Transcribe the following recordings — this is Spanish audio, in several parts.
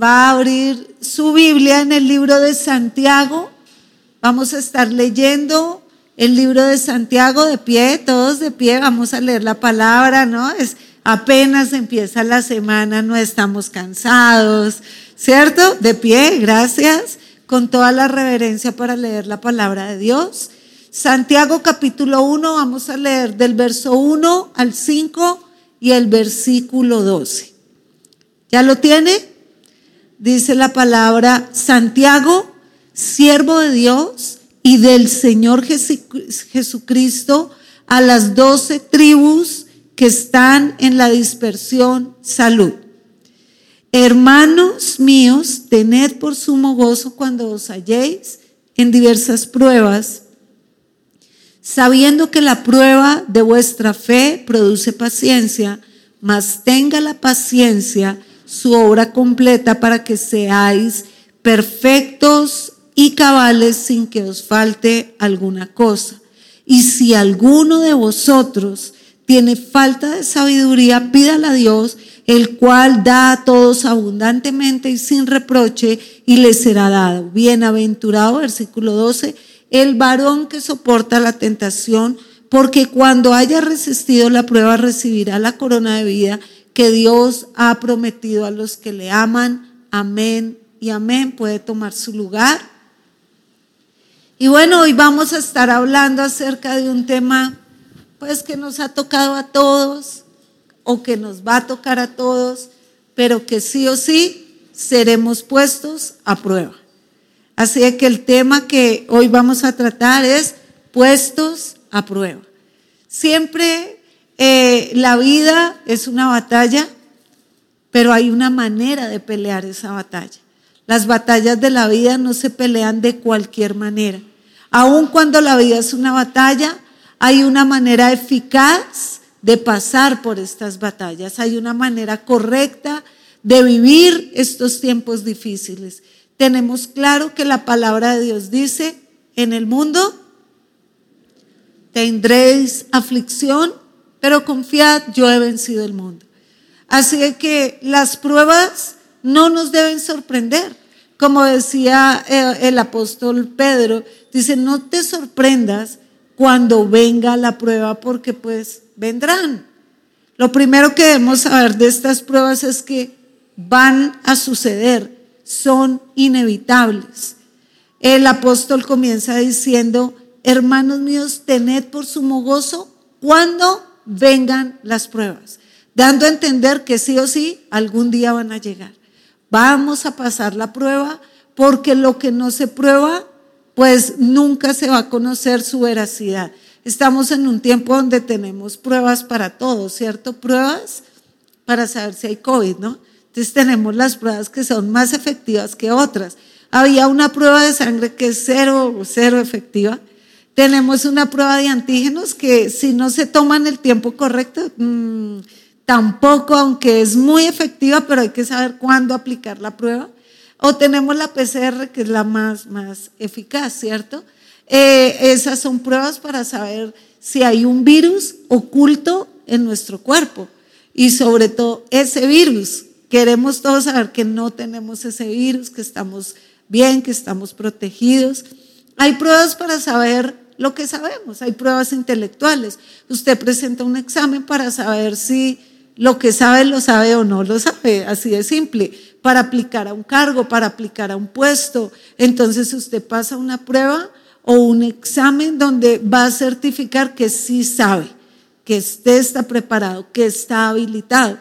va a abrir su Biblia en el libro de Santiago. Vamos a estar leyendo el libro de Santiago de pie, todos de pie, vamos a leer la palabra, ¿no? Es apenas empieza la semana, no estamos cansados, ¿cierto? De pie, gracias, con toda la reverencia para leer la palabra de Dios. Santiago capítulo 1, vamos a leer del verso 1 al 5 y el versículo 12. ¿Ya lo tiene? Dice la palabra Santiago, siervo de Dios y del Señor Jesucristo a las doce tribus que están en la dispersión salud. Hermanos míos, tened por sumo gozo cuando os halléis en diversas pruebas, sabiendo que la prueba de vuestra fe produce paciencia, mas tenga la paciencia su obra completa para que seáis perfectos y cabales sin que os falte alguna cosa. Y si alguno de vosotros tiene falta de sabiduría, pídala a Dios, el cual da a todos abundantemente y sin reproche, y le será dado. Bienaventurado, versículo 12, el varón que soporta la tentación, porque cuando haya resistido la prueba recibirá la corona de vida que Dios ha prometido a los que le aman. Amén y amén. Puede tomar su lugar. Y bueno, hoy vamos a estar hablando acerca de un tema pues que nos ha tocado a todos o que nos va a tocar a todos, pero que sí o sí seremos puestos a prueba. Así que el tema que hoy vamos a tratar es puestos a prueba. Siempre eh, la vida es una batalla, pero hay una manera de pelear esa batalla. Las batallas de la vida no se pelean de cualquier manera. Aun cuando la vida es una batalla, hay una manera eficaz de pasar por estas batallas. Hay una manera correcta de vivir estos tiempos difíciles. Tenemos claro que la palabra de Dios dice, en el mundo tendréis aflicción, pero confiad, yo he vencido el mundo. Así que las pruebas no nos deben sorprender. Como decía eh, el apóstol Pedro, dice, no te sorprendas cuando venga la prueba porque pues vendrán. Lo primero que debemos saber de estas pruebas es que van a suceder, son inevitables. El apóstol comienza diciendo, hermanos míos, tened por sumo gozo cuando vengan las pruebas, dando a entender que sí o sí algún día van a llegar. Vamos a pasar la prueba porque lo que no se prueba, pues nunca se va a conocer su veracidad. Estamos en un tiempo donde tenemos pruebas para todo, ¿cierto? Pruebas para saber si hay COVID, ¿no? Entonces tenemos las pruebas que son más efectivas que otras. Había una prueba de sangre que es cero, cero efectiva. Tenemos una prueba de antígenos que si no se toman el tiempo correcto, mmm, tampoco, aunque es muy efectiva, pero hay que saber cuándo aplicar la prueba. O tenemos la PCR, que es la más, más eficaz, ¿cierto? Eh, esas son pruebas para saber si hay un virus oculto en nuestro cuerpo. Y sobre todo ese virus. Queremos todos saber que no tenemos ese virus, que estamos bien, que estamos protegidos. Hay pruebas para saber lo que sabemos, hay pruebas intelectuales. Usted presenta un examen para saber si lo que sabe lo sabe o no lo sabe, así de simple. Para aplicar a un cargo, para aplicar a un puesto. Entonces usted pasa una prueba o un examen donde va a certificar que sí sabe, que usted está preparado, que está habilitado.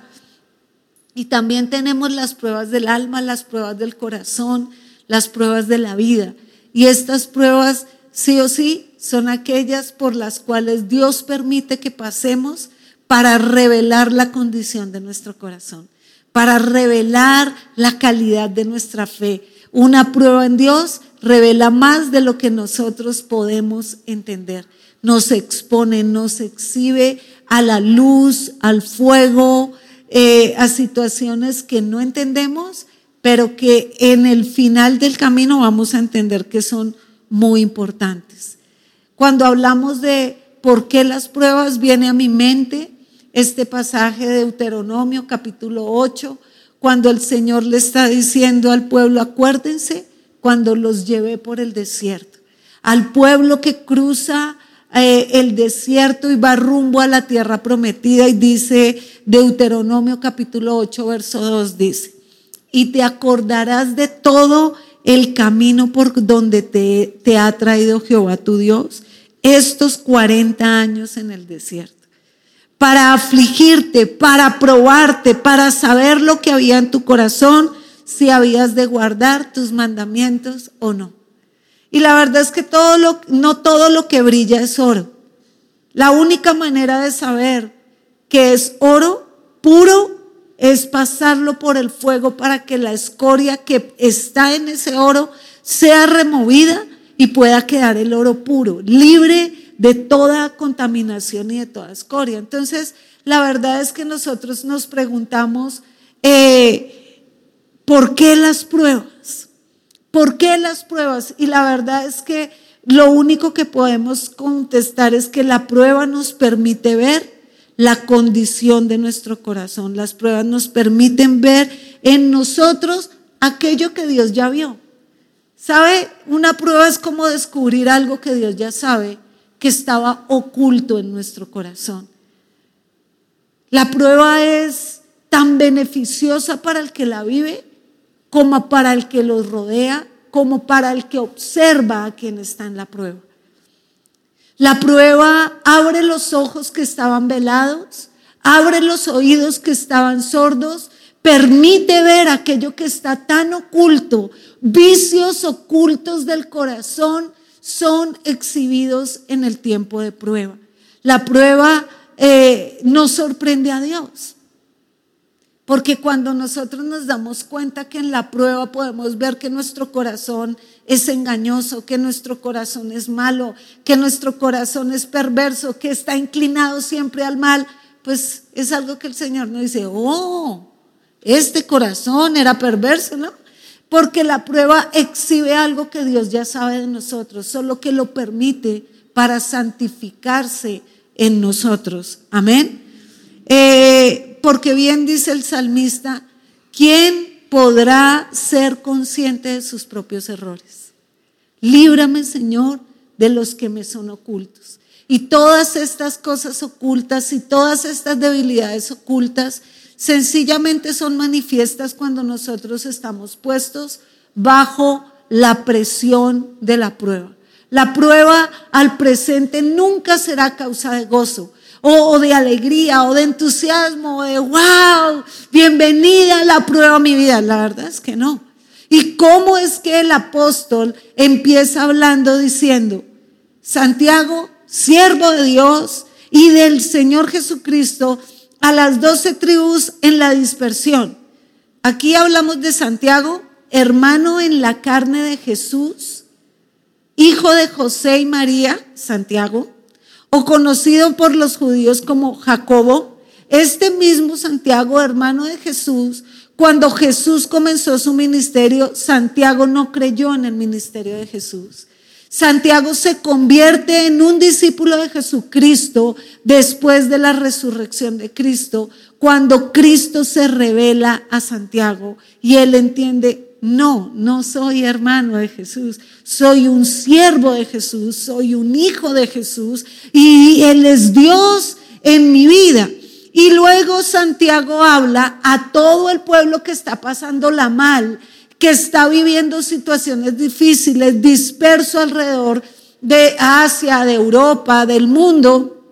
Y también tenemos las pruebas del alma, las pruebas del corazón, las pruebas de la vida. Y estas pruebas, sí o sí, son aquellas por las cuales Dios permite que pasemos para revelar la condición de nuestro corazón, para revelar la calidad de nuestra fe. Una prueba en Dios revela más de lo que nosotros podemos entender. Nos expone, nos exhibe a la luz, al fuego, eh, a situaciones que no entendemos, pero que en el final del camino vamos a entender que son muy importantes. Cuando hablamos de por qué las pruebas, viene a mi mente este pasaje de Deuteronomio capítulo 8, cuando el Señor le está diciendo al pueblo, acuérdense cuando los llevé por el desierto, al pueblo que cruza eh, el desierto y va rumbo a la tierra prometida y dice Deuteronomio capítulo 8, verso 2, dice, y te acordarás de todo el camino por donde te, ha traído Jehová tu Dios estos 40 años en el desierto para afligirte, para probarte, para saber lo que había en tu corazón, si habías de guardar tus mandamientos o no. Y la verdad es que todo lo, no todo lo que brilla es oro. La única manera de saber que es oro puro es pasarlo por el fuego para que la escoria que está en ese oro sea removida y pueda quedar el oro puro, libre de toda contaminación y de toda escoria. Entonces, la verdad es que nosotros nos preguntamos, eh, ¿por qué las pruebas? ¿Por qué las pruebas? Y la verdad es que lo único que podemos contestar es que la prueba nos permite ver la condición de nuestro corazón. Las pruebas nos permiten ver en nosotros aquello que Dios ya vio. ¿Sabe? Una prueba es como descubrir algo que Dios ya sabe que estaba oculto en nuestro corazón. La prueba es tan beneficiosa para el que la vive como para el que los rodea, como para el que observa a quien está en la prueba. La prueba abre los ojos que estaban velados, abre los oídos que estaban sordos, permite ver aquello que está tan oculto, vicios ocultos del corazón son exhibidos en el tiempo de prueba. La prueba eh, nos sorprende a Dios. Porque cuando nosotros nos damos cuenta que en la prueba podemos ver que nuestro corazón es engañoso, que nuestro corazón es malo, que nuestro corazón es perverso, que está inclinado siempre al mal, pues es algo que el Señor nos dice, oh, este corazón era perverso, ¿no? Porque la prueba exhibe algo que Dios ya sabe de nosotros, solo que lo permite para santificarse en nosotros. Amén. Eh, porque bien dice el salmista, ¿quién podrá ser consciente de sus propios errores? Líbrame, Señor, de los que me son ocultos. Y todas estas cosas ocultas y todas estas debilidades ocultas sencillamente son manifiestas cuando nosotros estamos puestos bajo la presión de la prueba. La prueba al presente nunca será causa de gozo o, de alegría o de entusiasmo o de wow, bienvenida a la prueba a mi vida. La verdad es que no. ¿Y cómo es que el apóstol empieza hablando diciendo, Santiago, siervo de Dios y del Señor Jesucristo, a las doce tribus en la dispersión. Aquí hablamos de Santiago, hermano en la carne de Jesús, hijo de José y María, Santiago, o conocido por los judíos como Jacobo. Este mismo Santiago, hermano de Jesús, cuando Jesús comenzó su ministerio, Santiago no creyó en el ministerio de Jesús. Santiago se convierte en un discípulo de Jesucristo después de la resurrección de Cristo, cuando Cristo se revela a Santiago y él entiende, no, no soy hermano de Jesús, soy un siervo de Jesús, soy un hijo de Jesús y Él es Dios en mi vida. Y luego Santiago habla a todo el pueblo que está pasándola mal que está viviendo situaciones difíciles, disperso alrededor de Asia, de Europa, del mundo.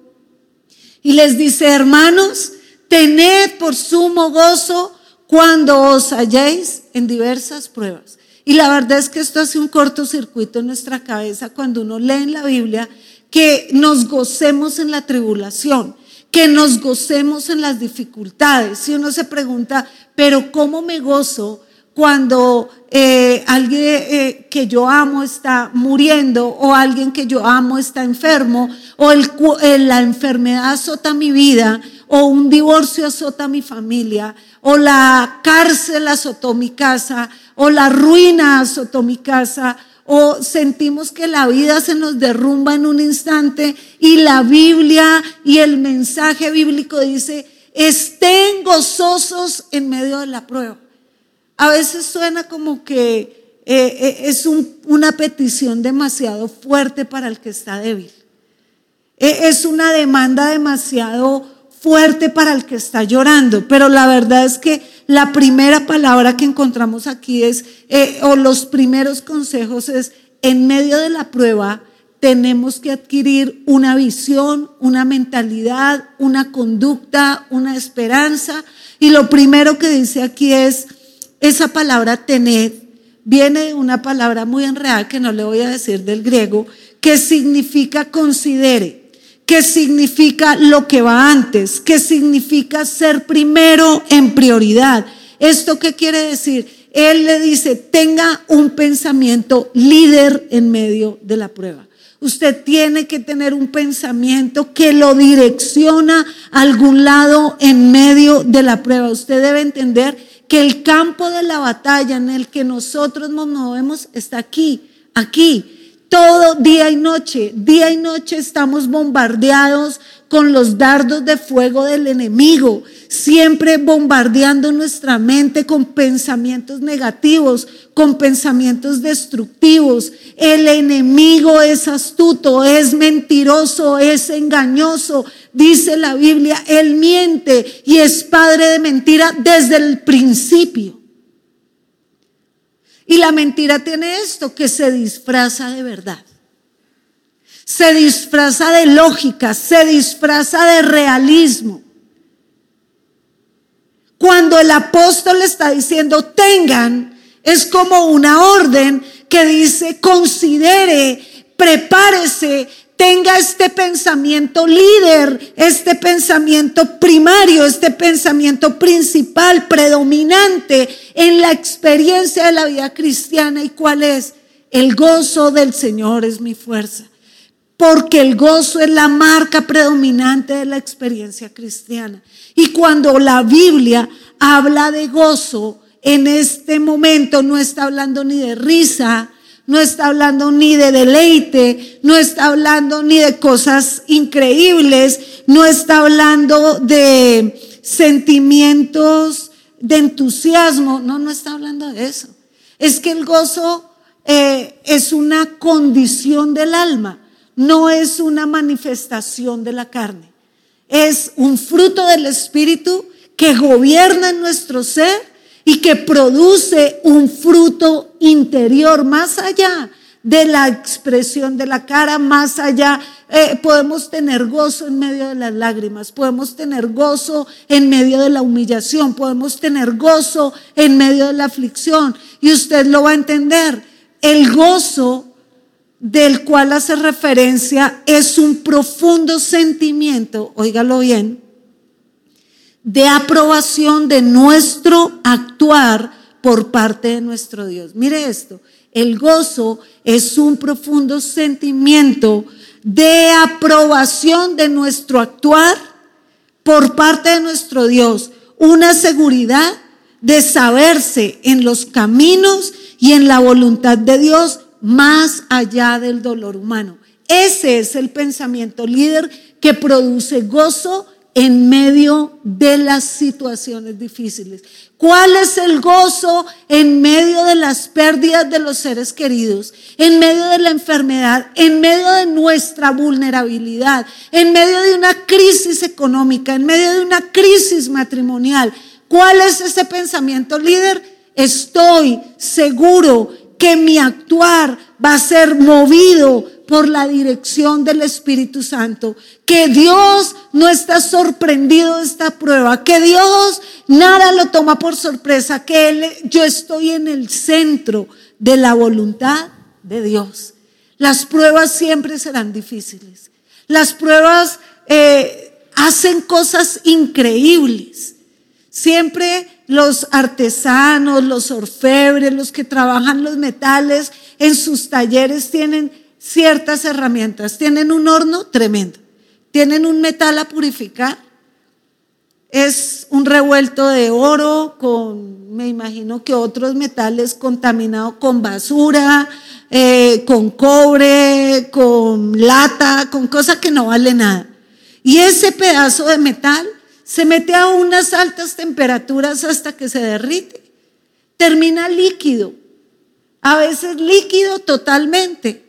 Y les dice, hermanos, tened por sumo gozo cuando os halléis en diversas pruebas. Y la verdad es que esto hace un cortocircuito en nuestra cabeza cuando uno lee en la Biblia que nos gocemos en la tribulación, que nos gocemos en las dificultades. Si uno se pregunta, pero ¿cómo me gozo cuando eh, alguien eh, que yo amo está muriendo o alguien que yo amo está enfermo o el, eh, la enfermedad azota mi vida o un divorcio azota mi familia o la cárcel azotó mi casa o la ruina azotó mi casa o sentimos que la vida se nos derrumba en un instante y la Biblia y el mensaje bíblico dice, estén gozosos en medio de la prueba. A veces suena como que eh, eh, es una petición demasiado fuerte para el que está débil. E, es una demanda demasiado fuerte para el que está llorando, pero la verdad es que la primera palabra que encontramos aquí es, eh, o los primeros consejos es, en medio de la prueba, tenemos que adquirir una visión, una mentalidad, una conducta, una esperanza. Y lo primero que dice aquí es, esa palabra tened, viene de una palabra muy enredada que no le voy a decir del griego, que significa considere, que significa lo que va antes, que significa ser primero en prioridad. ¿Esto qué quiere decir? Él le dice, tenga un pensamiento líder en medio de la prueba. Usted tiene que tener un pensamiento que lo direcciona a algún lado en medio de la prueba. Usted debe entender que el campo de la batalla en el que nosotros nos movemos está aquí, aquí. Todo día y noche, día y noche estamos bombardeados con los dardos de fuego del enemigo, siempre bombardeando nuestra mente con pensamientos negativos, con pensamientos destructivos. El enemigo es astuto, es mentiroso, es engañoso. Dice la Biblia, él miente y es padre de mentira desde el principio. Y la mentira tiene esto, que se disfraza de verdad. Se disfraza de lógica, se disfraza de realismo. Cuando el apóstol está diciendo tengan, es como una orden que dice considere, prepárese, tenga este pensamiento líder, este pensamiento primario, este pensamiento principal, predominante en la experiencia de la vida cristiana. ¿Y cuál es? El gozo del Señor es mi fuerza. Porque el gozo es la marca predominante de la experiencia cristiana. Y cuando la Biblia habla de gozo, en este momento no está hablando ni de risa, no está hablando ni de deleite, no está hablando ni de cosas increíbles, no está hablando de sentimientos de entusiasmo, no, no está hablando de eso. Es que el gozo eh, es una condición del alma, no es una manifestación de la carne. Es un fruto del Espíritu que gobierna en nuestro ser y que produce un fruto interior más allá de la expresión de la cara, más allá. Eh, podemos tener gozo en medio de las lágrimas, podemos tener gozo en medio de la humillación, podemos tener gozo en medio de la aflicción. Y usted lo va a entender. El gozo del cual hace referencia es un profundo sentimiento, óigalo bien, de aprobación de nuestro actuar por parte de nuestro Dios. Mire esto, el gozo es un profundo sentimiento de aprobación de nuestro actuar por parte de nuestro Dios, una seguridad de saberse en los caminos y en la voluntad de Dios más allá del dolor humano. Ese es el pensamiento líder que produce gozo en medio de las situaciones difíciles. ¿Cuál es el gozo en medio de las pérdidas de los seres queridos, en medio de la enfermedad, en medio de nuestra vulnerabilidad, en medio de una crisis económica, en medio de una crisis matrimonial? ¿Cuál es ese pensamiento líder? Estoy seguro que mi actuar va a ser movido por la dirección del Espíritu Santo, que Dios no está sorprendido de esta prueba, que Dios nada lo toma por sorpresa, que él, yo estoy en el centro de la voluntad de Dios. Las pruebas siempre serán difíciles. Las pruebas eh, hacen cosas increíbles. Siempre los artesanos, los orfebres, los que trabajan los metales en sus talleres tienen ciertas herramientas. Tienen un horno tremendo. Tienen un metal a purificar. Es un revuelto de oro con, me imagino que otros metales contaminados con basura, eh, con cobre, con lata, con cosas que no vale nada. Y ese pedazo de metal se mete a unas altas temperaturas hasta que se derrite. termina líquido, a veces líquido totalmente,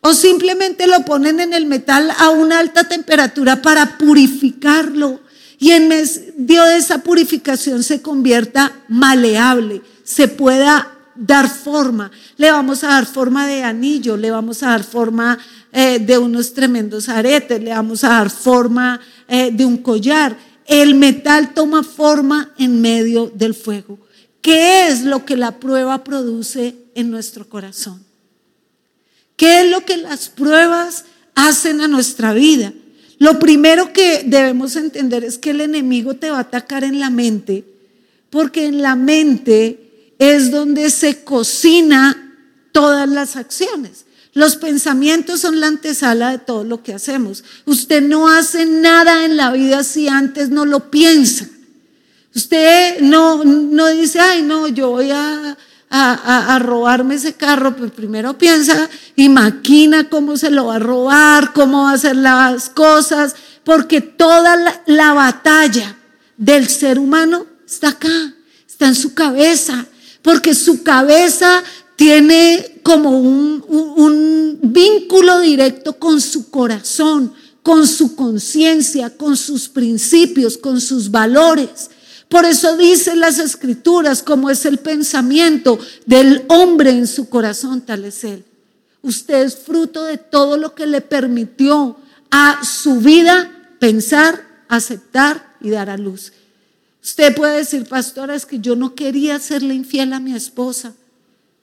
o simplemente lo ponen en el metal a una alta temperatura para purificarlo y en medio de esa purificación se convierta maleable, se pueda dar forma. Le vamos a dar forma de anillo, le vamos a dar forma eh, de unos tremendos aretes, le vamos a dar forma eh, de un collar. El metal toma forma en medio del fuego. ¿Qué es lo que la prueba produce en nuestro corazón? ¿Qué es lo que las pruebas hacen a nuestra vida? Lo primero que debemos entender es que el enemigo te va a atacar en la mente, porque en la mente es donde se cocina todas las acciones. Los pensamientos son la antesala de todo lo que hacemos. Usted no hace nada en la vida si antes no lo piensa. Usted no, no dice, ay, no, yo voy a, a, robarme ese carro, pues primero piensa y maquina cómo se lo va a robar, cómo va a hacer las cosas, porque toda la, la batalla del ser humano está acá, está en su cabeza, porque su cabeza tiene como un, vínculo directo con su corazón, con su conciencia, con sus principios, con sus valores. Por eso dicen las escrituras, como es el pensamiento del hombre en su corazón, tal es él. Usted es fruto de todo lo que le permitió a su vida pensar, aceptar y dar a luz. Usted puede decir, pastora, es que yo no quería serle infiel a mi esposa,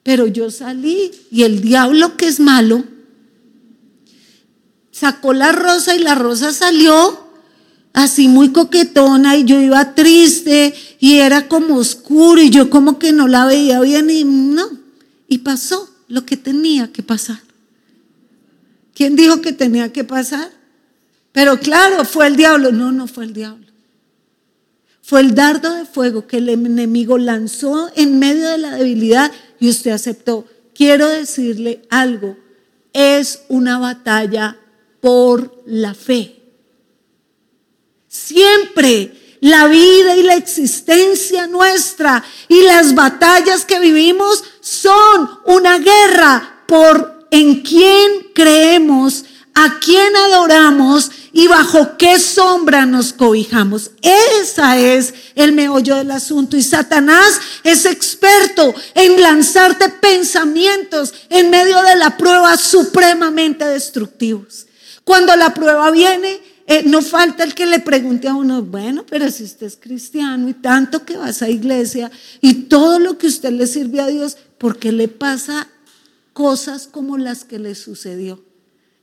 pero yo salí y el diablo que es malo sacó la rosa y la rosa salió así muy coquetona y yo iba triste y era como oscuro y yo como que no la veía bien y no. Y pasó lo que tenía que pasar. ¿Quién dijo que tenía que pasar? Pero claro, fue el diablo. No, no fue el diablo. Fue el dardo de fuego que el enemigo lanzó en medio de la debilidad y usted aceptó. Quiero decirle algo, es una batalla por la fe. Siempre la vida y la existencia nuestra y las batallas que vivimos son una guerra por en quién creemos, a quién adoramos y bajo qué sombra nos cobijamos. Esa es el meollo del asunto. Y Satanás es experto en lanzarte pensamientos en medio de la prueba supremamente destructivos. Cuando la prueba viene, eh, no falta el que le pregunte a uno, bueno, pero si usted es cristiano y tanto que vas a iglesia y todo lo que usted le sirve a Dios, ¿por qué le pasa cosas como las que le sucedió?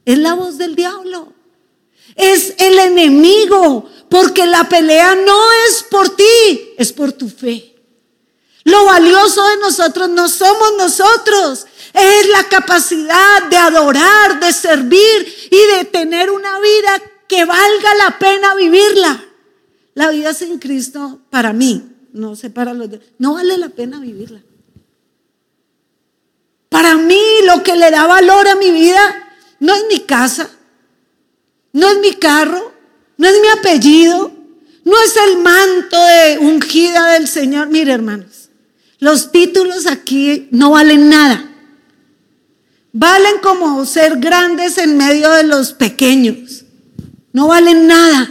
Es la voz del diablo. Es el enemigo, porque la pelea no es por ti, es por tu fe. Lo valioso de nosotros no somos nosotros, es la capacidad de adorar, de servir y de tener una vida que valga la pena vivirla. La vida sin Cristo, para mí, no sé para los demás, no vale la pena vivirla. Para mí lo que le da valor a mi vida no es mi casa, no es mi carro, no es mi apellido, no es el manto de ungida del Señor. Mire, hermanos, los títulos aquí no valen nada. Valen como ser grandes en medio de los pequeños. No valen nada.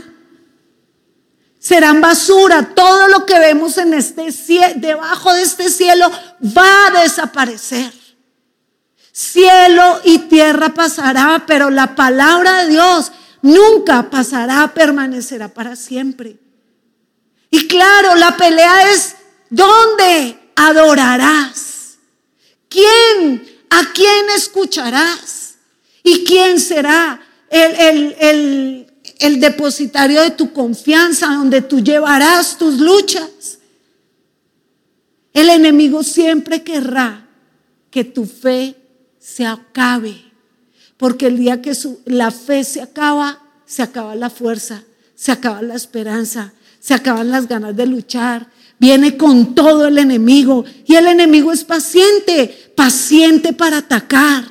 Serán basura. Todo lo que vemos en este cielo, debajo de este cielo va a desaparecer. Cielo y tierra pasará, pero la palabra de Dios nunca pasará, permanecerá para siempre. Y claro, la pelea es ¿dónde adorarás? ¿Quién? ¿A quién escucharás? ¿Y quién será el, el, el el depositario de tu confianza, donde tú llevarás tus luchas. El enemigo siempre querrá que tu fe se acabe, porque el día que la fe se acaba, se acaba la fuerza, se acaba la esperanza, se acaban las ganas de luchar. Viene con todo el enemigo y el enemigo es paciente, paciente para atacar.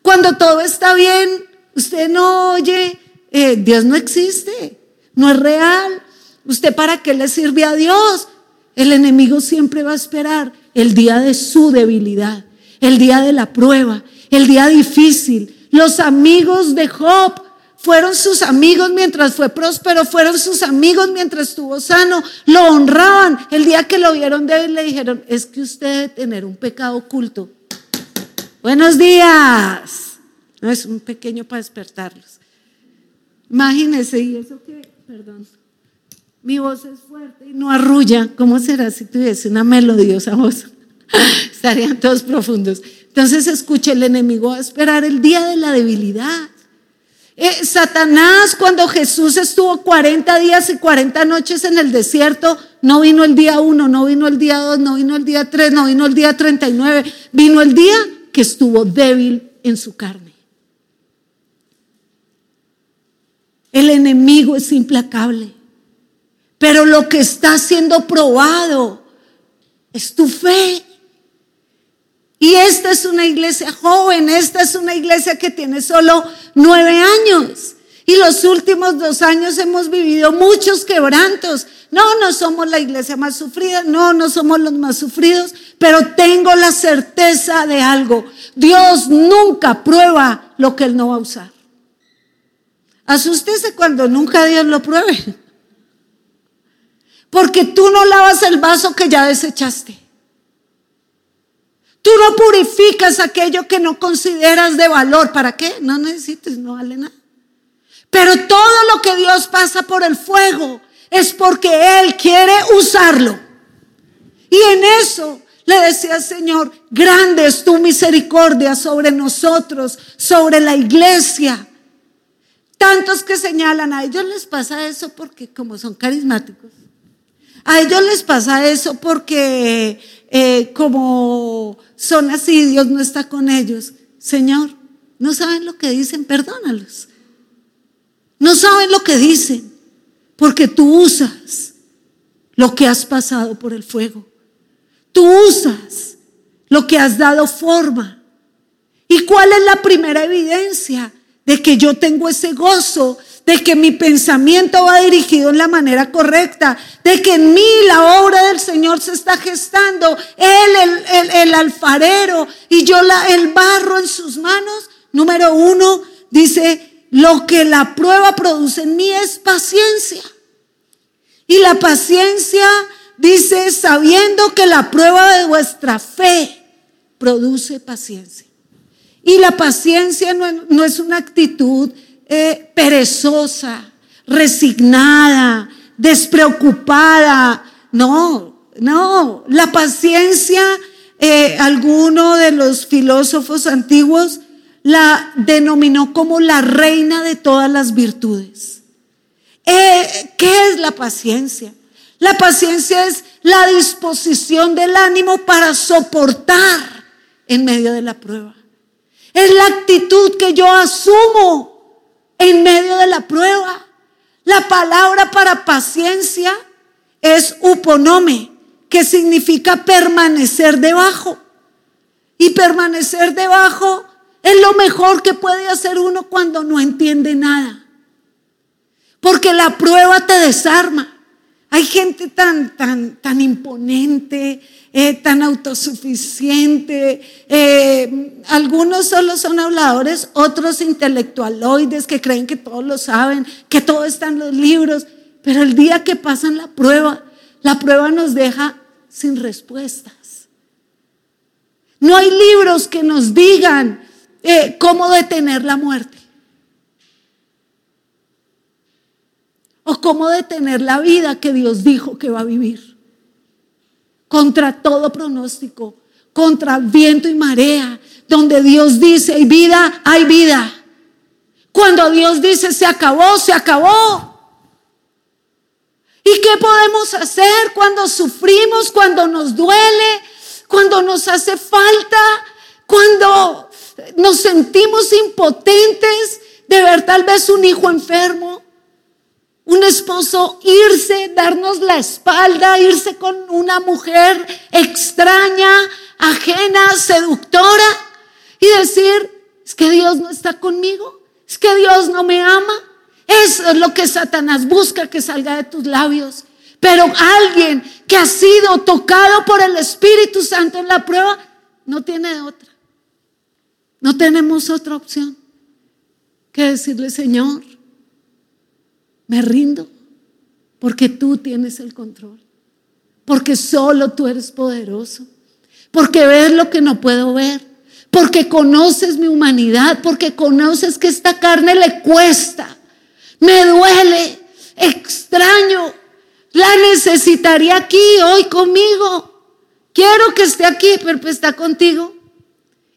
Cuando todo está bien, usted no oye eh, Dios no existe, no es real. ¿Usted para qué le sirve a Dios? El enemigo siempre va a esperar el día de su debilidad, el día de la prueba, el día difícil. Los amigos de Job fueron sus amigos mientras fue próspero, fueron sus amigos mientras estuvo sano, lo honraban. El día que lo vieron débil le dijeron, es que usted debe tener un pecado oculto. Buenos días. No es un pequeño para despertarlos. Imagínense, y eso que, perdón, mi voz es fuerte y no arrulla. ¿Cómo será si tuviese una melodiosa voz? Estarían todos profundos. Entonces escuche, el enemigo a esperar el día de la debilidad. Eh, Satanás, cuando Jesús estuvo 40 días y 40 noches en el desierto, no vino el día 1, no vino el día 2, no vino el día 3, no vino el día 39, vino el día que estuvo débil en su carne. El enemigo es implacable, pero lo que está siendo probado es tu fe. Y esta es una iglesia joven, esta es una iglesia que tiene solo nueve años. Y los últimos dos años hemos vivido muchos quebrantos. No, no somos la iglesia más sufrida, no, no somos los más sufridos, pero tengo la certeza de algo. Dios nunca prueba lo que Él no va a usar. Asústese cuando nunca Dios lo pruebe. Porque tú no lavas el vaso que ya desechaste. Tú no purificas aquello que no consideras de valor. ¿Para qué? No necesites, no vale nada. Pero todo lo que Dios pasa por el fuego es porque Él quiere usarlo. Y en eso le decía Señor, grande es tu misericordia sobre nosotros, sobre la iglesia. Tantos que señalan, a ellos les pasa eso porque como son carismáticos. A ellos les pasa eso porque eh, como son así, Dios no está con ellos. Señor, no saben lo que dicen, perdónalos. No saben lo que dicen, porque tú usas lo que has pasado por el fuego. Tú usas lo que has dado forma. ¿Y cuál es la primera evidencia de que yo tengo ese gozo de que mi pensamiento va dirigido en la manera correcta, de que en mí la obra del Señor se está gestando, Él, el, alfarero, y yo el barro en sus manos. Número uno, dice, lo que la prueba produce en mí es paciencia. Y la paciencia dice, sabiendo que la prueba de vuestra fe produce paciencia. Y la paciencia no, no es una actitud eh, perezosa, resignada, despreocupada. No, no. La paciencia, eh, alguno de los filósofos antiguos la denominó como la reina de todas las virtudes. Eh, ¿Qué es la paciencia? La paciencia es la disposición del ánimo para soportar en medio de la prueba. Es la actitud que yo asumo en medio de la prueba. La palabra para paciencia es uponome, que significa permanecer debajo. Y permanecer debajo es lo mejor que puede hacer uno cuando no entiende nada. Porque la prueba te desarma. Hay gente tan, tan, tan imponente, eh, tan autosuficiente. Eh, algunos solo son habladores, otros intelectualoides que creen que todos lo saben, que todo está en los libros. Pero el día que pasan la prueba, la prueba nos deja sin respuestas. No hay libros que nos digan eh, cómo detener la muerte. O cómo detener la vida que Dios dijo que va a vivir contra todo pronóstico, contra viento y marea, donde Dios dice, hay vida, hay vida. Cuando Dios dice, se acabó, se acabó. ¿Y qué podemos hacer cuando sufrimos, cuando nos duele, cuando nos hace falta, cuando nos sentimos impotentes de ver tal vez un hijo enfermo? Un esposo irse, darnos la espalda, irse con una mujer extraña, ajena, seductora y decir, es que Dios no está conmigo, es que Dios no me ama. Eso es lo que Satanás busca que salga de tus labios. Pero alguien que ha sido tocado por el Espíritu Santo en la prueba, no tiene otra. No tenemos otra opción que decirle, Señor, me rindo porque tú tienes el control, porque solo tú eres poderoso, porque ves lo que no puedo ver, porque conoces mi humanidad, porque conoces que esta carne le cuesta, me duele, extraño, la necesitaría aquí, hoy conmigo. Quiero que esté aquí, pero pues está contigo.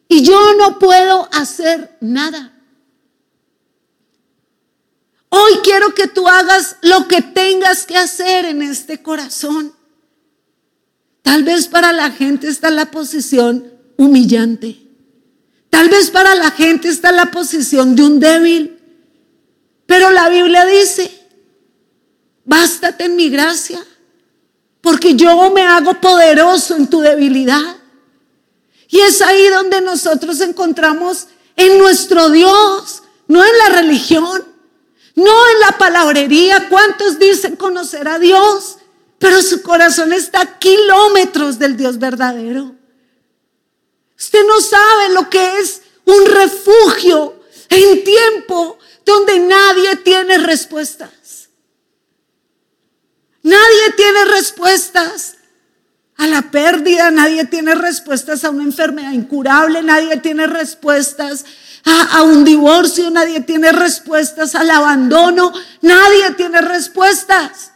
Y yo no puedo hacer nada. Hoy quiero que tú hagas lo que tengas que hacer en este corazón. Tal vez para la gente está la posición humillante. Tal vez para la gente está la posición de un débil. Pero la Biblia dice, bástate en mi gracia, porque yo me hago poderoso en tu debilidad. Y es ahí donde nosotros encontramos en nuestro Dios, no en la religión, no en la palabrería. ¿Cuántos dicen conocer a Dios? Pero su corazón está a kilómetros del Dios verdadero. Usted no sabe lo que es un refugio en tiempo donde nadie tiene respuestas. Nadie tiene respuestas a la pérdida, nadie tiene respuestas a una enfermedad incurable, nadie tiene respuestas a, a, un divorcio, nadie tiene respuestas al abandono, nadie tiene respuestas.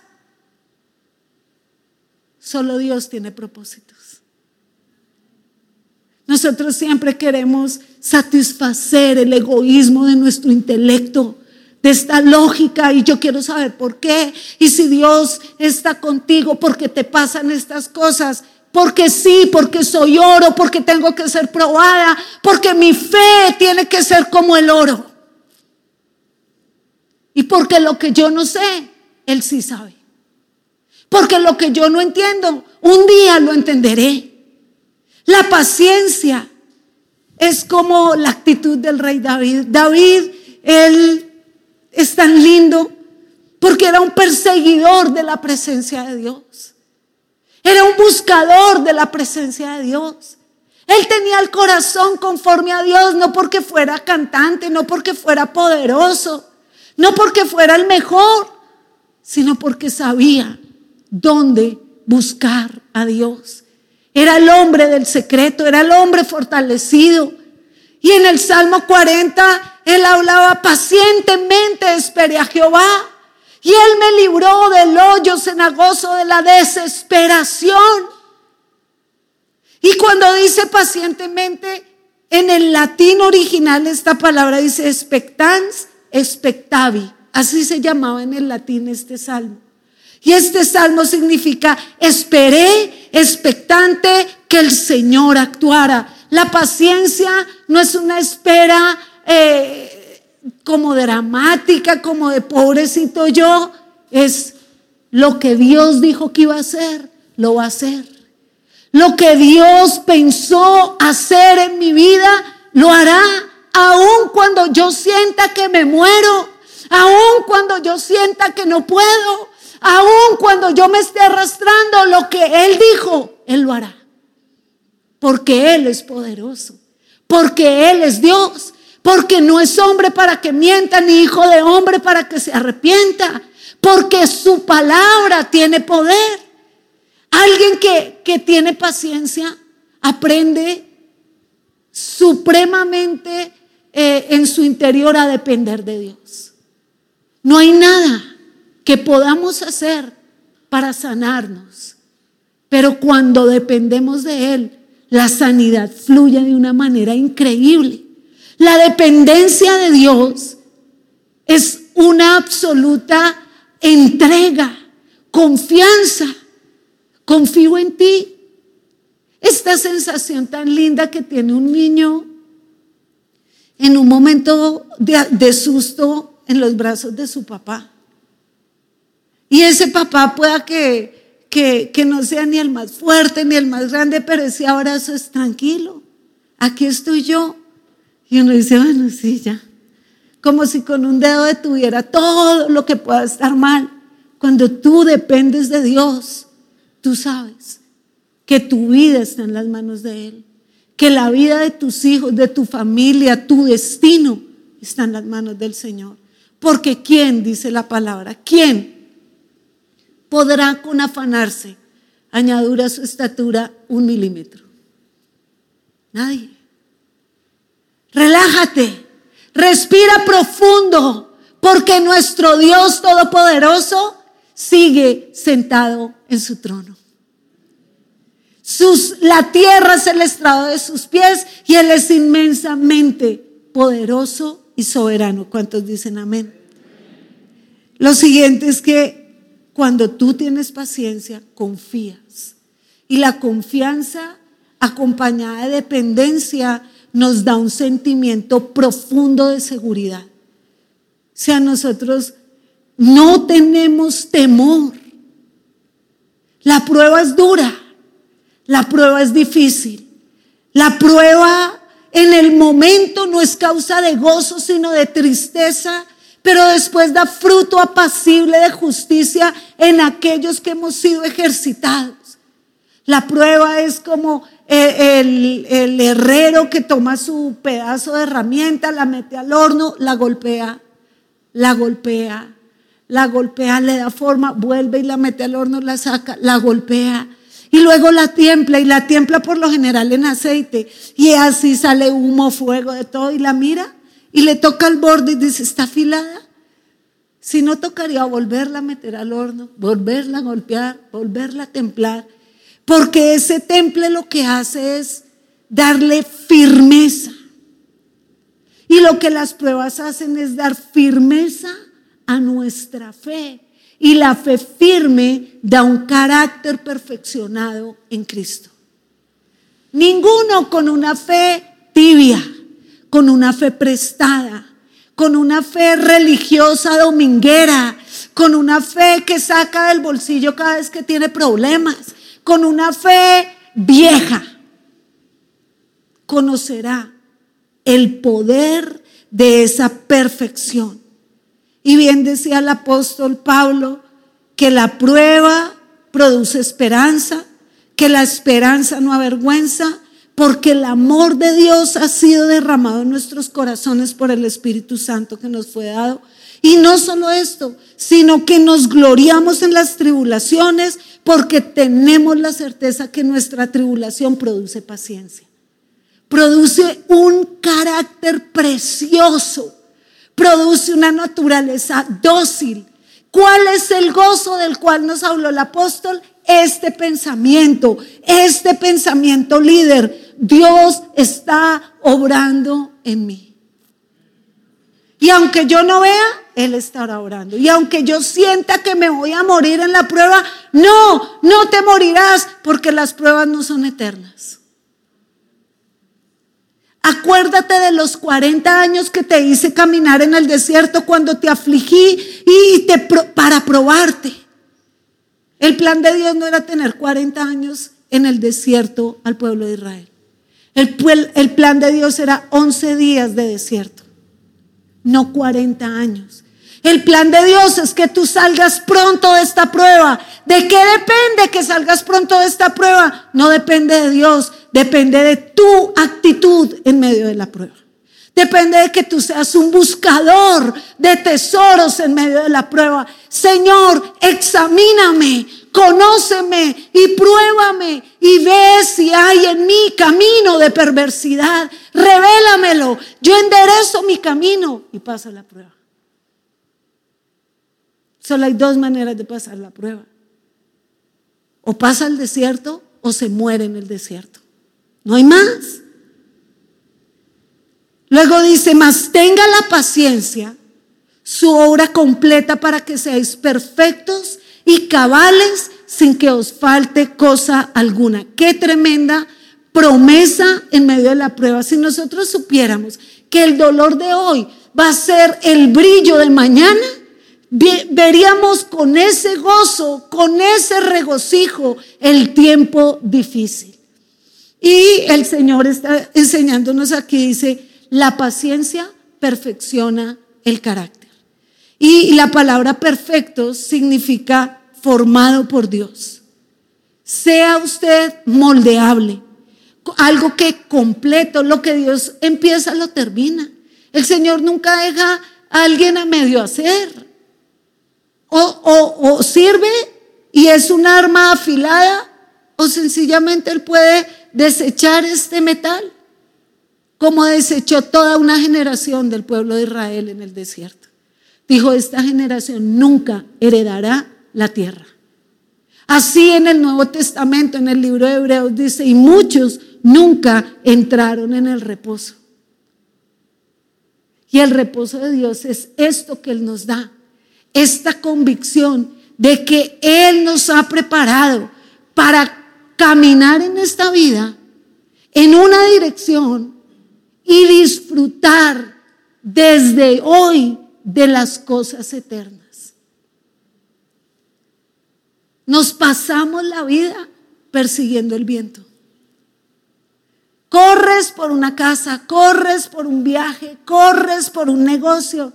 Solo Dios tiene propósitos. Nosotros siempre queremos satisfacer el egoísmo de nuestro intelecto, de esta lógica, y yo quiero saber por qué. Y si Dios está contigo, porque te pasan estas cosas? Porque sí, porque soy oro, porque tengo que ser probada, porque mi fe tiene que ser como el oro. Y porque lo que yo no sé, Él sí sabe. Porque lo que yo no entiendo, un día lo entenderé. La paciencia es como la actitud del rey David. David, él es tan lindo porque era un perseguidor de la presencia de Dios. Era un buscador de la presencia de Dios. Él tenía el corazón conforme a Dios, no porque fuera cantante, no porque fuera poderoso, no porque fuera el mejor, sino porque sabía dónde buscar a Dios. Era el hombre del secreto, era el hombre fortalecido. Y en el Salmo 40, él hablaba pacientemente, esperé a Jehová. Y él me libró del hoyo cenagoso de la desesperación. Y cuando dice pacientemente, en el latín original esta palabra dice expectans, expectavi. Así se llamaba en el latín este salmo. Y este salmo significa, esperé expectante que el Señor actuara. La paciencia no es una espera eh, como dramática, como de pobrecito yo, es lo que Dios dijo que iba a hacer, lo va a hacer. Lo que Dios pensó hacer en mi vida, lo hará, aun cuando yo sienta que me muero, aun cuando yo sienta que no puedo, Aún cuando yo me esté arrastrando, lo que Él dijo, Él lo hará. Porque Él es poderoso. Porque Él es Dios. Porque no es hombre para que mienta, ni hijo de hombre para que se arrepienta. Porque su palabra tiene poder. Alguien que, que tiene paciencia aprende supremamente eh, en su interior a depender de Dios. No hay nada que podamos hacer para sanarnos. Pero cuando dependemos de Él, la sanidad fluye de una manera increíble. La dependencia de Dios es una absoluta entrega, confianza. Confío en ti. Esta sensación tan linda que tiene un niño en un momento de, susto en los brazos de su papá. Y ese papá pueda que, que, que, no sea ni el más fuerte ni el más grande, pero ese abrazo es tranquilo. Aquí estoy yo. Y uno dice, bueno, sí, ya. Como si con un dedo detuviera todo lo que pueda estar mal. cuando tú dependes de Dios, tú sabes que tu vida está en las manos de Él, que la vida de tus hijos, de tu familia, tu destino está en las manos del Señor. Porque ¿quién, dice la palabra, quién podrá con afanarse añadir a su estatura un milímetro? Nadie. Relájate, respira profundo, porque nuestro Dios Todopoderoso sigue sentado en su trono. Sus, la tierra es el estrado de sus pies y Él es inmensamente poderoso y soberano. ¿Cuántos dicen amén? Lo siguiente es que cuando tú tienes paciencia, confías. Y la confianza acompañada de dependencia nos da un sentimiento profundo de seguridad. O sea, nosotros no tenemos temor. La prueba es dura, la prueba es difícil. La prueba en el momento no es causa de gozo, sino de tristeza, pero después da fruto apacible de justicia en aquellos que hemos sido ejercitados. La prueba es como eh, el, herrero que toma su pedazo de herramienta, la mete al horno, la golpea, la golpea, la golpea, le da forma, vuelve y la mete al horno, la saca, la golpea. Y luego la tiempla y la tiempla por lo general en aceite. Y así sale humo, fuego, de todo. Y la mira y le toca el borde y dice, está afilada. Si no tocaría volverla a meter al horno, volverla a golpear, volverla a templar. Porque ese temple lo que hace es darle firmeza. Y lo que las pruebas hacen es dar firmeza a nuestra fe. Y la fe firme da un carácter perfeccionado en Cristo. Ninguno con una fe tibia, con una fe prestada, con una fe religiosa dominguera, con una fe que saca del bolsillo cada vez que tiene problemas, con una fe vieja, conocerá el poder de esa perfección. Y bien decía el apóstol Pablo que la prueba produce esperanza, que la esperanza no avergüenza, porque el amor de Dios ha sido derramado en nuestros corazones por el Espíritu Santo que nos fue dado. Y no solo esto, sino que nos gloriamos en las tribulaciones porque tenemos la certeza que nuestra tribulación produce paciencia. Produce un carácter precioso produce una naturaleza dócil. ¿Cuál es el gozo del cual nos habló el apóstol? Este pensamiento, este pensamiento líder. Dios está obrando en mí. Y aunque yo no vea, Él estará orando. Y aunque yo sienta que me voy a morir en la prueba, no, no te morirás porque las pruebas no son eternas. Acuérdate de los 40 años que te hice caminar en el desierto cuando te afligí y te para probarte. El plan de Dios no era tener 40 años en el desierto al pueblo de Israel. El, el plan de Dios era 11 días de desierto, no 40 años. El plan de Dios es que tú salgas pronto de esta prueba. ¿De qué depende que salgas pronto de esta prueba? No depende de Dios, depende de tu actitud en medio de la prueba. Depende de que tú seas un buscador de tesoros en medio de la prueba. Señor, examíname, conóceme y pruébame y ve si hay en mí camino de perversidad. Revélamelo. Yo enderezo mi camino y pasa la prueba. Solo hay dos maneras de pasar la prueba. O pasa el desierto o se muere en el desierto. No hay más. Luego dice, mas tenga la paciencia, su obra completa para que seáis perfectos y cabales sin que os falte cosa alguna. Qué tremenda promesa en medio de la prueba. Si nosotros supiéramos que el dolor de hoy va a ser el brillo de mañana, veríamos con ese gozo, con ese regocijo el tiempo difícil. Y el Señor está enseñándonos aquí, dice, la paciencia perfecciona el carácter. Y la palabra perfecto significa formado por Dios. Sea usted moldeable, algo que completo, lo que Dios empieza lo termina. El Señor nunca deja a alguien a medio hacer. O, sirve y es un arma afilada, o sencillamente Él puede desechar este metal, como desechó toda una generación del pueblo de Israel en el desierto. Dijo, esta generación nunca heredará la tierra. Así en el Nuevo Testamento, en el libro de Hebreos dice, y muchos nunca entraron en el reposo. Y el reposo de Dios es esto que Él nos da, esta convicción de que Él nos ha preparado para caminar en esta vida en una dirección y disfrutar desde hoy de las cosas eternas. Nos pasamos la vida persiguiendo el viento. Corres por una casa, corres por un viaje, corres por un negocio.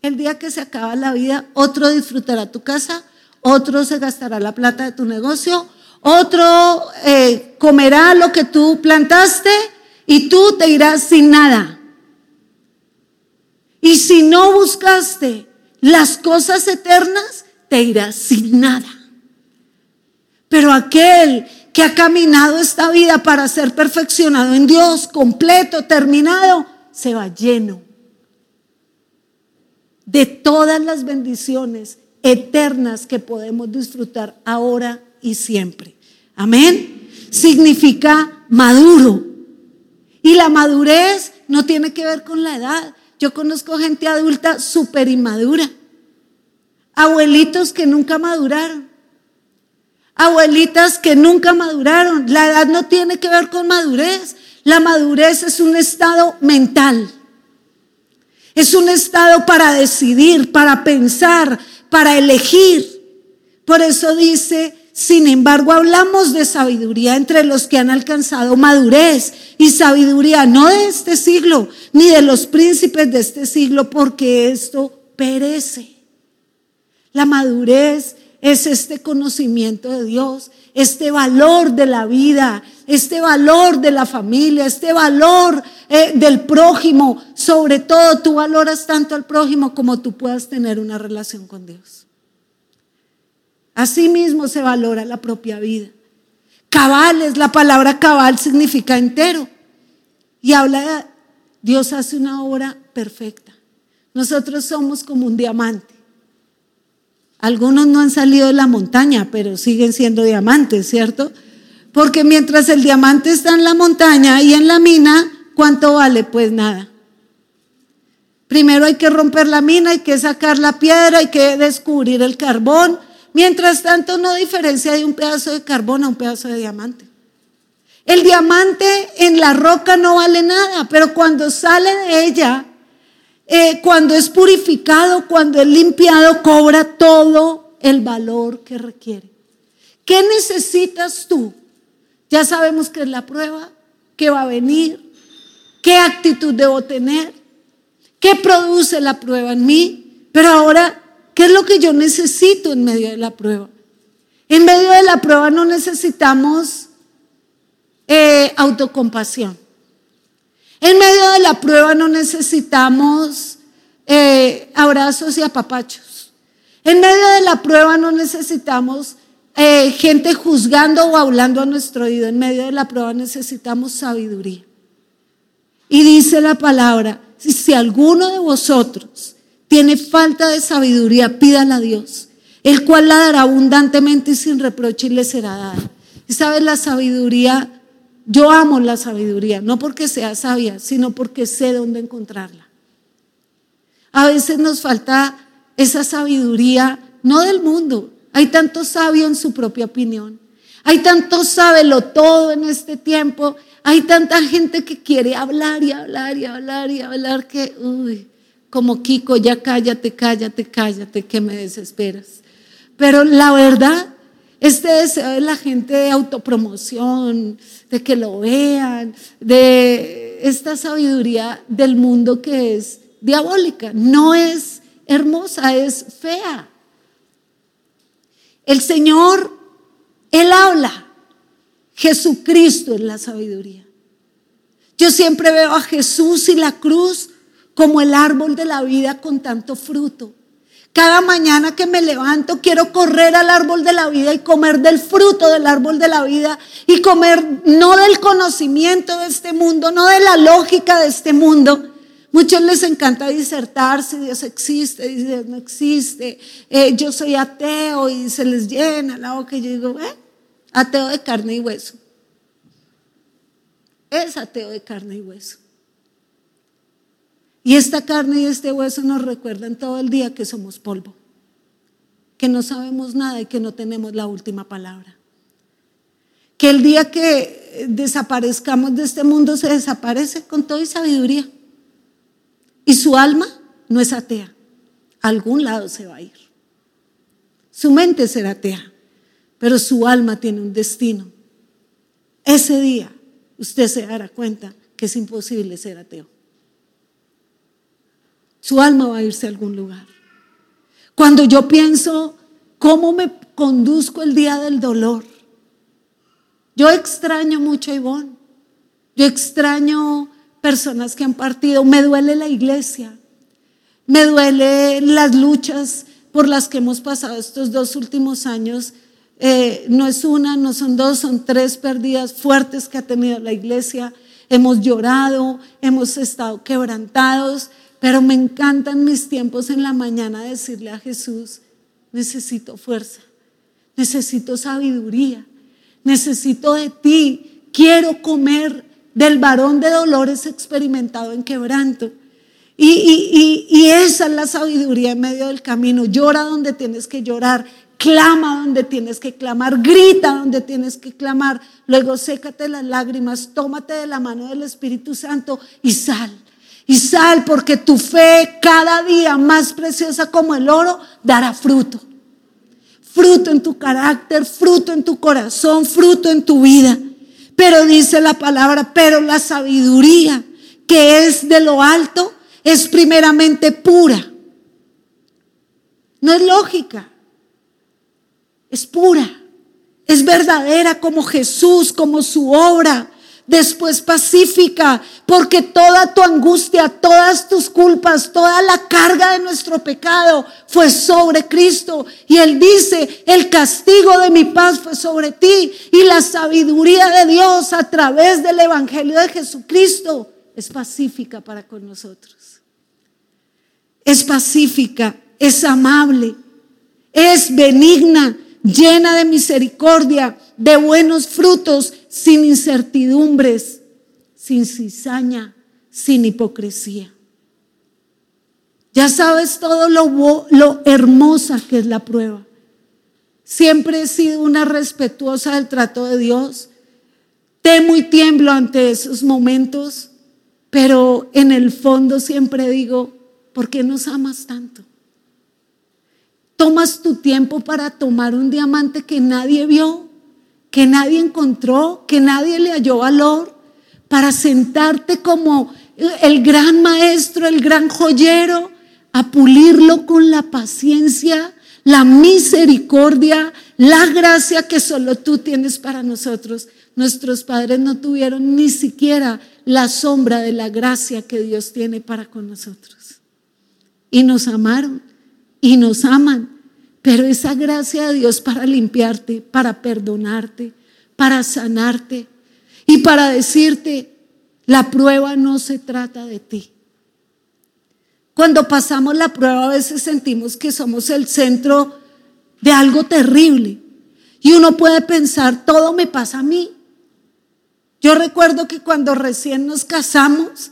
El día que se acaba la vida, otro disfrutará tu casa, otro se gastará la plata de tu negocio, otro eh, comerá lo que tú plantaste y tú te irás sin nada. Y si no buscaste las cosas eternas, te sin nada. Pero aquel que ha caminado esta vida para ser perfeccionado en Dios, completo, terminado, se va lleno de todas las bendiciones eternas que podemos disfrutar ahora y siempre. Amén. Significa maduro. Y la madurez no tiene que ver con la edad. Yo conozco gente adulta súper inmadura. Abuelitos que nunca maduraron abuelitas que nunca maduraron. La edad no tiene que ver con madurez. La madurez es un estado mental. Es un estado para decidir, para pensar, para elegir. Por eso dice, sin embargo, hablamos de sabiduría entre los que han alcanzado madurez y sabiduría no de este siglo, ni de los príncipes de este siglo, porque esto perece. La madurez es este conocimiento de Dios, este valor de la vida, este valor de la familia, este valor eh, del prójimo. Sobre todo, tú valoras tanto al prójimo como tú puedas tener una relación con Dios. Asimismo se valora la propia vida. Cabales, la palabra cabal significa entero. Y habla de Dios hace una obra perfecta. Nosotros somos como un diamante. Algunos no han salido de la montaña, pero siguen siendo diamantes, ¿cierto? Porque mientras el diamante está en la montaña y en la mina, ¿cuánto vale? Pues nada. Primero hay que romper la mina, hay que sacar la piedra, hay que descubrir el carbón. Mientras tanto, no diferencia de un pedazo de carbón a un pedazo de diamante. El diamante en la roca no vale nada, pero cuando sale de ella, eh, cuando es purificado, cuando es limpiado, cobra todo el valor que requiere. ¿Qué necesitas tú? Ya sabemos que es la prueba, qué va a venir, qué actitud debo tener, qué produce la prueba en mí, pero ahora, ¿qué es lo que yo necesito en medio de la prueba? En medio de la prueba no necesitamos eh, autocompasión. En medio de la prueba no necesitamos eh, abrazos y apapachos. En medio de la prueba no necesitamos eh, gente juzgando o hablando a nuestro oído. En medio de la prueba necesitamos sabiduría. Y dice la palabra, si alguno de vosotros tiene falta de sabiduría, pídala a Dios, el cual la dará abundantemente y sin reproche y le será dada. Y sabes, la sabiduría yo amo la sabiduría, no porque sea sabia, sino porque sé dónde encontrarla. A veces nos falta esa sabiduría, no del mundo. Hay tanto sabio en su propia opinión. Hay tanto sábelo todo en este tiempo. Hay tanta gente que quiere hablar y hablar y hablar y hablar que, uy, como Kiko, ya cállate, cállate, cállate, que me desesperas. Pero la verdad este deseo de la gente de autopromoción, de que lo vean, de esta sabiduría del mundo que es diabólica, no es hermosa, es fea. El Señor, Él habla. Jesucristo es la sabiduría. Yo siempre veo a Jesús y la cruz como el árbol de la vida con tanto fruto. Cada mañana que me levanto quiero correr al árbol de la vida y comer del fruto del árbol de la vida y comer no del conocimiento de este mundo, no de la lógica de este mundo. Muchos les encanta disertar si Dios existe, si Dios no existe. Eh, yo soy ateo y se les llena la boca y yo digo, eh, ateo de carne y hueso. Es ateo de carne y hueso. Y esta carne y este hueso nos recuerdan todo el día que somos polvo, que no sabemos nada y que no tenemos la última palabra. Que el día que desaparezcamos de este mundo se desaparece con toda sabiduría. Y su alma no es atea. A algún lado se va a ir. Su mente será atea, pero su alma tiene un destino. Ese día usted se dará cuenta que es imposible ser ateo. Su alma va a irse a algún lugar. Cuando yo pienso cómo me conduzco el día del dolor, yo extraño mucho a Ivonne. Yo extraño personas que han partido. Me duele la iglesia. Me duele las luchas por las que hemos pasado estos dos últimos años. Eh, no es una, no son dos, son tres pérdidas fuertes que ha tenido la iglesia. Hemos llorado, hemos estado quebrantados, pero me encantan mis tiempos en la mañana decirle a Jesús, necesito fuerza, necesito sabiduría, necesito de ti, quiero comer del varón de dolores experimentado en quebranto. Y, y, esa es la sabiduría en medio del camino. Llora donde tienes que llorar, clama donde tienes que clamar, grita donde tienes que clamar. Luego sécate las lágrimas, tómate de la mano del Espíritu Santo y sal. Y sal porque tu fe cada día más preciosa como el oro dará fruto. Fruto en tu carácter, fruto en tu corazón, fruto en tu vida. Pero dice la palabra, pero la sabiduría que es de lo alto es primeramente pura. No es lógica, es pura, es verdadera como Jesús, como su obra, después pacífica, porque toda tu angustia, todas tus culpas, toda la carga de nuestro pecado fue sobre Cristo. Y Él dice, el castigo de mi paz fue sobre ti y la sabiduría de Dios a través del Evangelio de Jesucristo es pacífica para con nosotros. Es pacífica, es amable, es benigna, llena de misericordia, de buenos frutos, sin incertidumbres, sin cizaña, sin hipocresía. Ya sabes todo lo, lo hermosa que es la prueba. Siempre he sido una respetuosa del trato de Dios. Temo y tiemblo ante esos momentos, pero en el fondo siempre digo, ¿por qué nos amas tanto? Tomas tu tiempo para tomar un diamante que nadie vio, que nadie encontró, que nadie le halló valor, para sentarte como el gran maestro, el gran joyero, a pulirlo con la paciencia, la misericordia, la gracia que solo tú tienes para nosotros. Nuestros padres no tuvieron ni siquiera la sombra de la gracia que Dios tiene para con nosotros. Y nos amaron y nos aman. Pero esa gracia de Dios para limpiarte, para perdonarte, para sanarte y para decirte, la prueba no se trata de ti. Cuando pasamos la prueba a veces sentimos que somos el centro de algo terrible. Y uno puede pensar, todo me pasa a mí. Yo recuerdo que cuando recién nos casamos,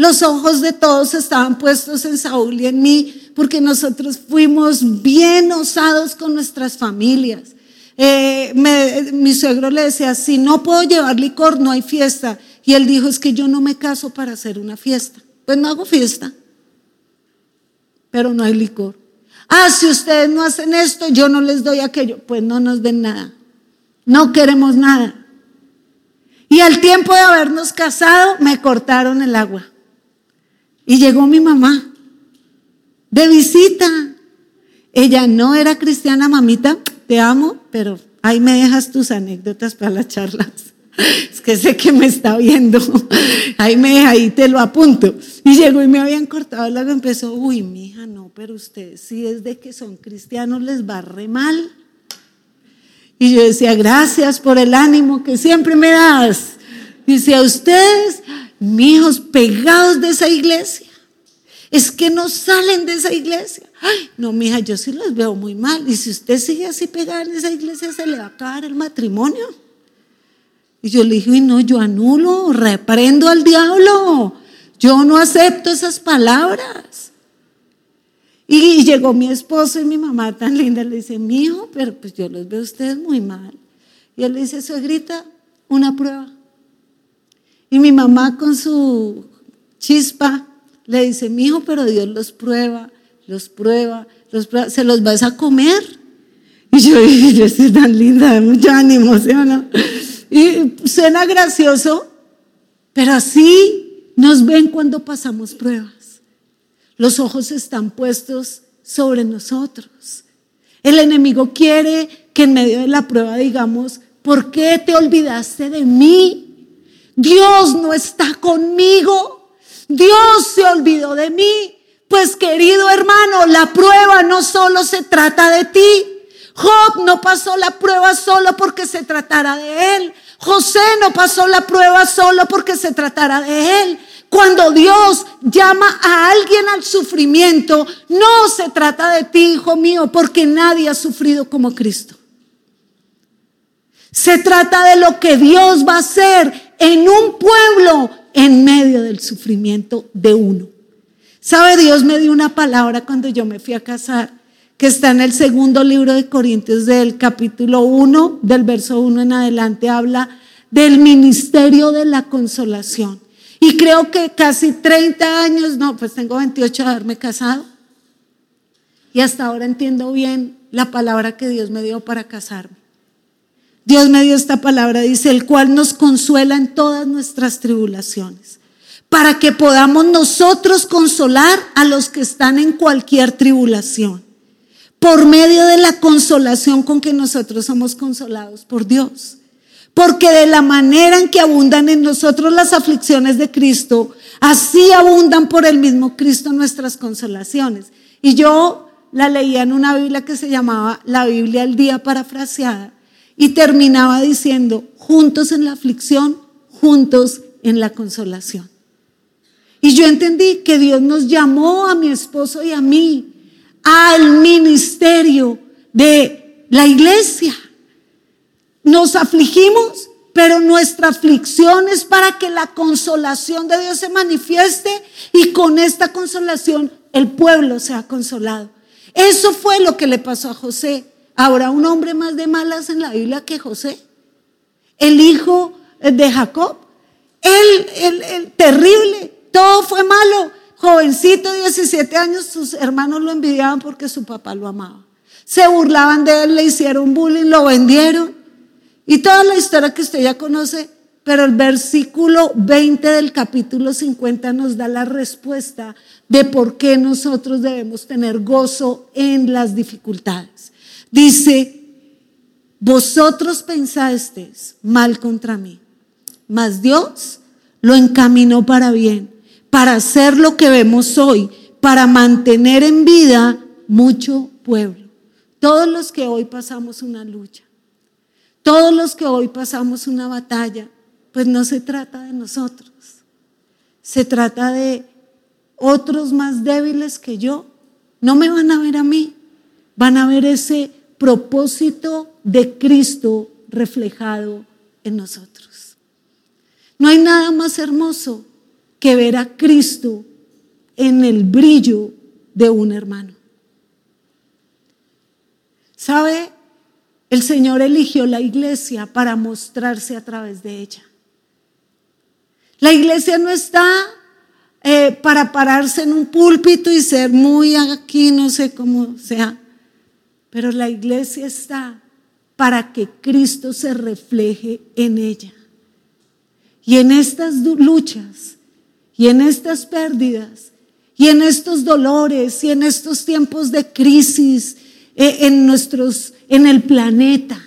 los ojos de todos estaban puestos en Saúl y en mí, porque nosotros fuimos bien osados con nuestras familias. Eh, mi suegro le decía, si no puedo llevar licor, no hay fiesta. Y él dijo, es que yo no me caso para hacer una fiesta. Pues no hago fiesta, pero no hay licor. Ah, si ustedes no hacen esto, yo no les doy aquello. Pues no nos den nada. No queremos nada. Y al tiempo de habernos casado, me cortaron el agua. Y llegó mi mamá. de visita. Ella no era cristiana, mamita, te amo, pero ahí me dejas tus anécdotas para las charlas. Es que sé que me está viendo. Ahí me ahí te lo apunto. Y llegó y me habían cortado, luego empezó, uy, mija, no, pero ustedes, si es de que son cristianos, les va re mal. Y yo decía, gracias por el ánimo que siempre me das. Dice, a ustedes, hijos pegados de esa iglesia. Es que no salen de esa iglesia. Ay, no, mija, yo sí los veo muy mal. Y si usted sigue así pegada en esa iglesia, se le va a acabar el matrimonio. Y yo le dije, no, yo anulo, reprendo al diablo. Yo no acepto esas palabras. Y, llegó mi esposo y mi mamá tan linda, le dice, mi hijo, pero pues yo los veo a ustedes muy mal. Y él le dice, suegrita, una prueba. Y mi mamá con su chispa le dice, mi hijo, pero Dios los prueba, los prueba, los prueba, se los vas a comer. Y yo, yo soy tan linda, de mucho ánimo, ¿sí o no? Y suena gracioso, pero así nos ven cuando pasamos pruebas. Los ojos están puestos sobre nosotros. El enemigo quiere que en medio de la prueba digamos, ¿por qué te olvidaste de mí? Dios no está conmigo. Dios se olvidó de mí. Pues querido hermano, la prueba no solo se trata de ti. Job no pasó la prueba solo porque se tratara de él. José no pasó la prueba solo porque se tratara de él. Cuando Dios llama a alguien al sufrimiento, no se trata de ti, hijo mío, porque nadie ha sufrido como Cristo. Se trata de lo que Dios va a hacer en un pueblo en medio del sufrimiento de uno. ¿Sabe? Dios me dio una palabra cuando yo me fui a casar, que está en el segundo libro de Corintios del capítulo 1, del verso 1 en adelante, habla del ministerio de la consolación. Y creo que casi 30 años, no, pues tengo 28 de haberme casado. Y hasta ahora entiendo bien la palabra que Dios me dio para casarme. Dios me dio esta palabra, dice, el cual nos consuela en todas nuestras tribulaciones, para que podamos nosotros consolar a los que están en cualquier tribulación, por medio de la consolación con que nosotros somos consolados por Dios. Porque de la manera en que abundan en nosotros las aflicciones de Cristo, así abundan por el mismo Cristo nuestras consolaciones. Y yo la leía en una Biblia que se llamaba La Biblia al día parafraseada y terminaba diciendo, juntos en la aflicción, juntos en la consolación. Y yo entendí que Dios nos llamó a mi esposo y a mí al ministerio de la iglesia. Nos afligimos, pero nuestra aflicción es para que la consolación de Dios se manifieste y con esta consolación el pueblo sea consolado. Eso fue lo que le pasó a José. ¿Habrá un hombre más de malas en la Biblia que José? El hijo de Jacob. El terrible. Todo fue malo. Jovencito, 17 años, sus hermanos lo envidiaban porque su papá lo amaba. Se burlaban de él, le hicieron bullying, lo vendieron. Y toda la historia que usted ya conoce, pero el versículo 20 del capítulo 50 nos da la respuesta de por qué nosotros debemos tener gozo en las dificultades. Dice, vosotros pensasteis mal contra mí, mas Dios lo encaminó para bien, para hacer lo que vemos hoy, para mantener en vida mucho pueblo. Todos los que hoy pasamos una lucha, todos los que hoy pasamos una batalla, pues no se trata de nosotros, se trata de otros más débiles que yo. No me van a ver a mí, van a ver ese propósito de Cristo reflejado en nosotros. No hay nada más hermoso que ver a Cristo en el brillo de un hermano. ¿Sabe? El Señor eligió la iglesia para mostrarse a través de ella. La iglesia no está eh, para pararse en un púlpito y ser muy aquí, no sé cómo sea, pero la iglesia está para que Cristo se refleje en ella. Y en estas luchas, y en estas pérdidas, Y en estos dolores y en estos tiempos de crisis eh, en nuestros, en el planeta,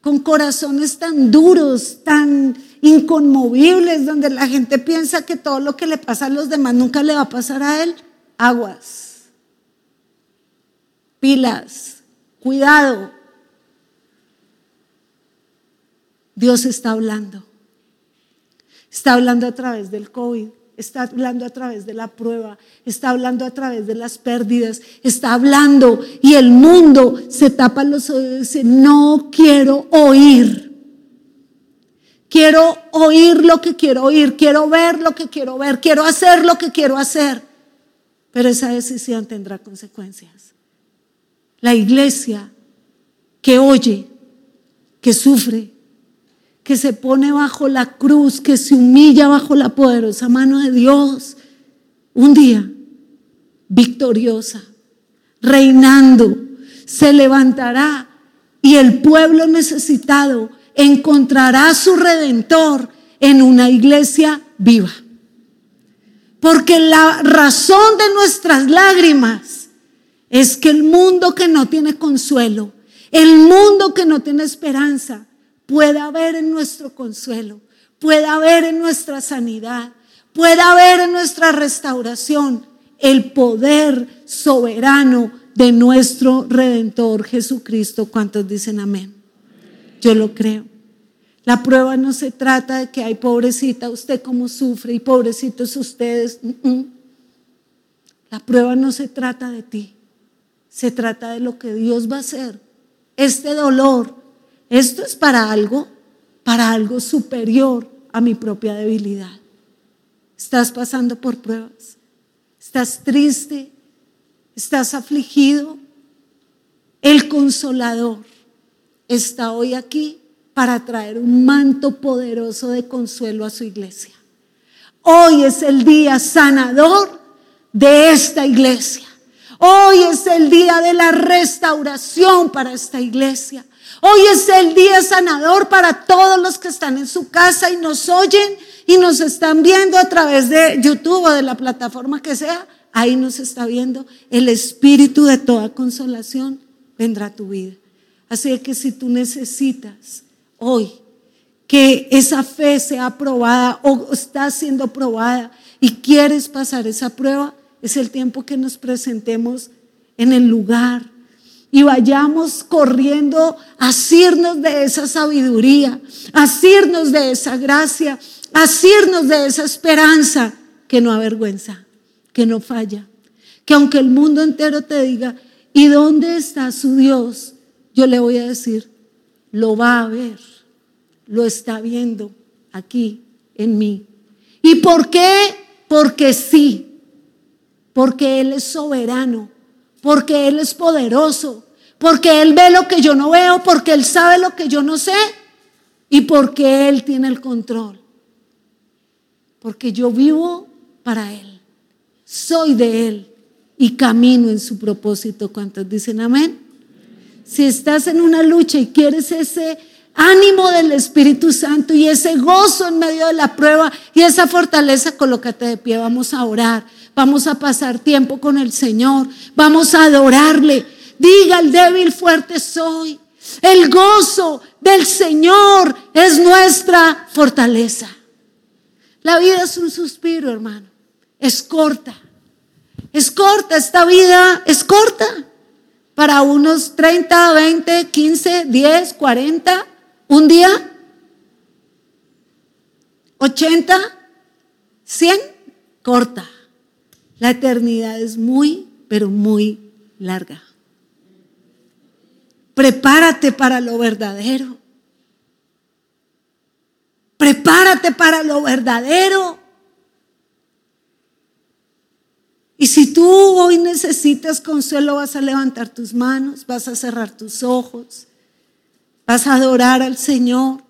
con corazones tan duros, tan inconmovibles, donde la gente piensa que todo lo que le pasa a los demás nunca le va a pasar a él, aguas, pilas, cuidado. Dios está hablando. Está hablando a través del COVID está hablando a través de la prueba, está hablando a través de las pérdidas, está hablando y el mundo se tapa los oídos y dice, no quiero oír. Quiero oír lo que quiero oír, quiero ver lo que quiero ver, quiero hacer lo que quiero hacer. Pero esa decisión tendrá consecuencias. La iglesia que oye, que sufre, que se pone bajo la cruz, que se humilla bajo la poderosa mano de Dios, un día victoriosa, reinando, se levantará y el pueblo necesitado encontrará su redentor en una iglesia viva. Porque la razón de nuestras lágrimas es que el mundo que no tiene consuelo, el mundo que no tiene esperanza, pueda haber en nuestro consuelo, pueda haber en nuestra sanidad, pueda haber en nuestra restauración el poder soberano de nuestro Redentor Jesucristo. ¿Cuántos dicen amén? Yo lo creo. La prueba no se trata de que hay pobrecita, usted cómo sufre y pobrecitos ustedes. La prueba no se trata de ti, se trata de lo que Dios va a hacer. Este dolor esto es para algo, para algo superior a mi propia debilidad. Estás pasando por pruebas. Estás triste. Estás afligido. El consolador está hoy aquí para traer un manto poderoso de consuelo a su iglesia. Hoy es el día sanador de esta iglesia. Hoy es el día de la restauración para esta iglesia. Hoy es el día sanador para todos los que están en su casa y nos oyen y nos están viendo a través de YouTube o de la plataforma que sea. Ahí nos está viendo. El espíritu de toda consolación vendrá a tu vida. Así que si tú necesitas hoy que esa fe sea probada o está siendo probada y quieres pasar esa prueba, es el tiempo que nos presentemos en el lugar y vayamos corriendo a asirnos de esa sabiduría, a asirnos de esa gracia, a asirnos de esa esperanza que no avergüenza, que no falla. Que aunque el mundo entero te diga, ¿y dónde está su Dios? Yo le voy a decir, lo va a ver, lo está viendo aquí en mí. ¿Y por qué? Porque sí, porque Él es soberano porque Él es poderoso, porque Él ve lo que yo no veo, porque Él sabe lo que yo no sé y porque Él tiene el control. Porque yo vivo para Él, soy de Él y camino en su propósito. ¿Cuántos dicen amén? Si estás en una lucha y quieres ese ánimo del Espíritu Santo y ese gozo en medio de la prueba y esa fortaleza, colócate de pie, vamos a orar. Vamos a pasar tiempo con el Señor. Vamos a adorarle. Diga el débil, fuerte soy. El gozo del Señor es nuestra fortaleza. La vida es un suspiro, hermano. Es corta. Es corta, esta vida es corta. Para unos 30, 20, 15, 10, 40, un día, 80, 100, corta. La eternidad es muy, pero muy larga. Prepárate para lo verdadero. Prepárate para lo verdadero. Y si tú hoy necesitas consuelo, vas a levantar tus manos, vas a cerrar tus ojos, vas a adorar al Señor.